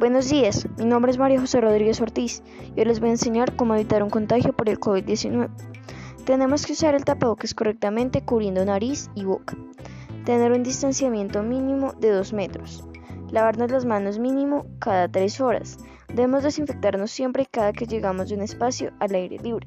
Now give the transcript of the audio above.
Buenos días, mi nombre es María José Rodríguez Ortiz y hoy les voy a enseñar cómo evitar un contagio por el COVID-19. Tenemos que usar el tapabocas correctamente cubriendo nariz y boca. Tener un distanciamiento mínimo de 2 metros. Lavarnos las manos mínimo cada 3 horas. Debemos desinfectarnos siempre y cada que llegamos de un espacio al aire libre.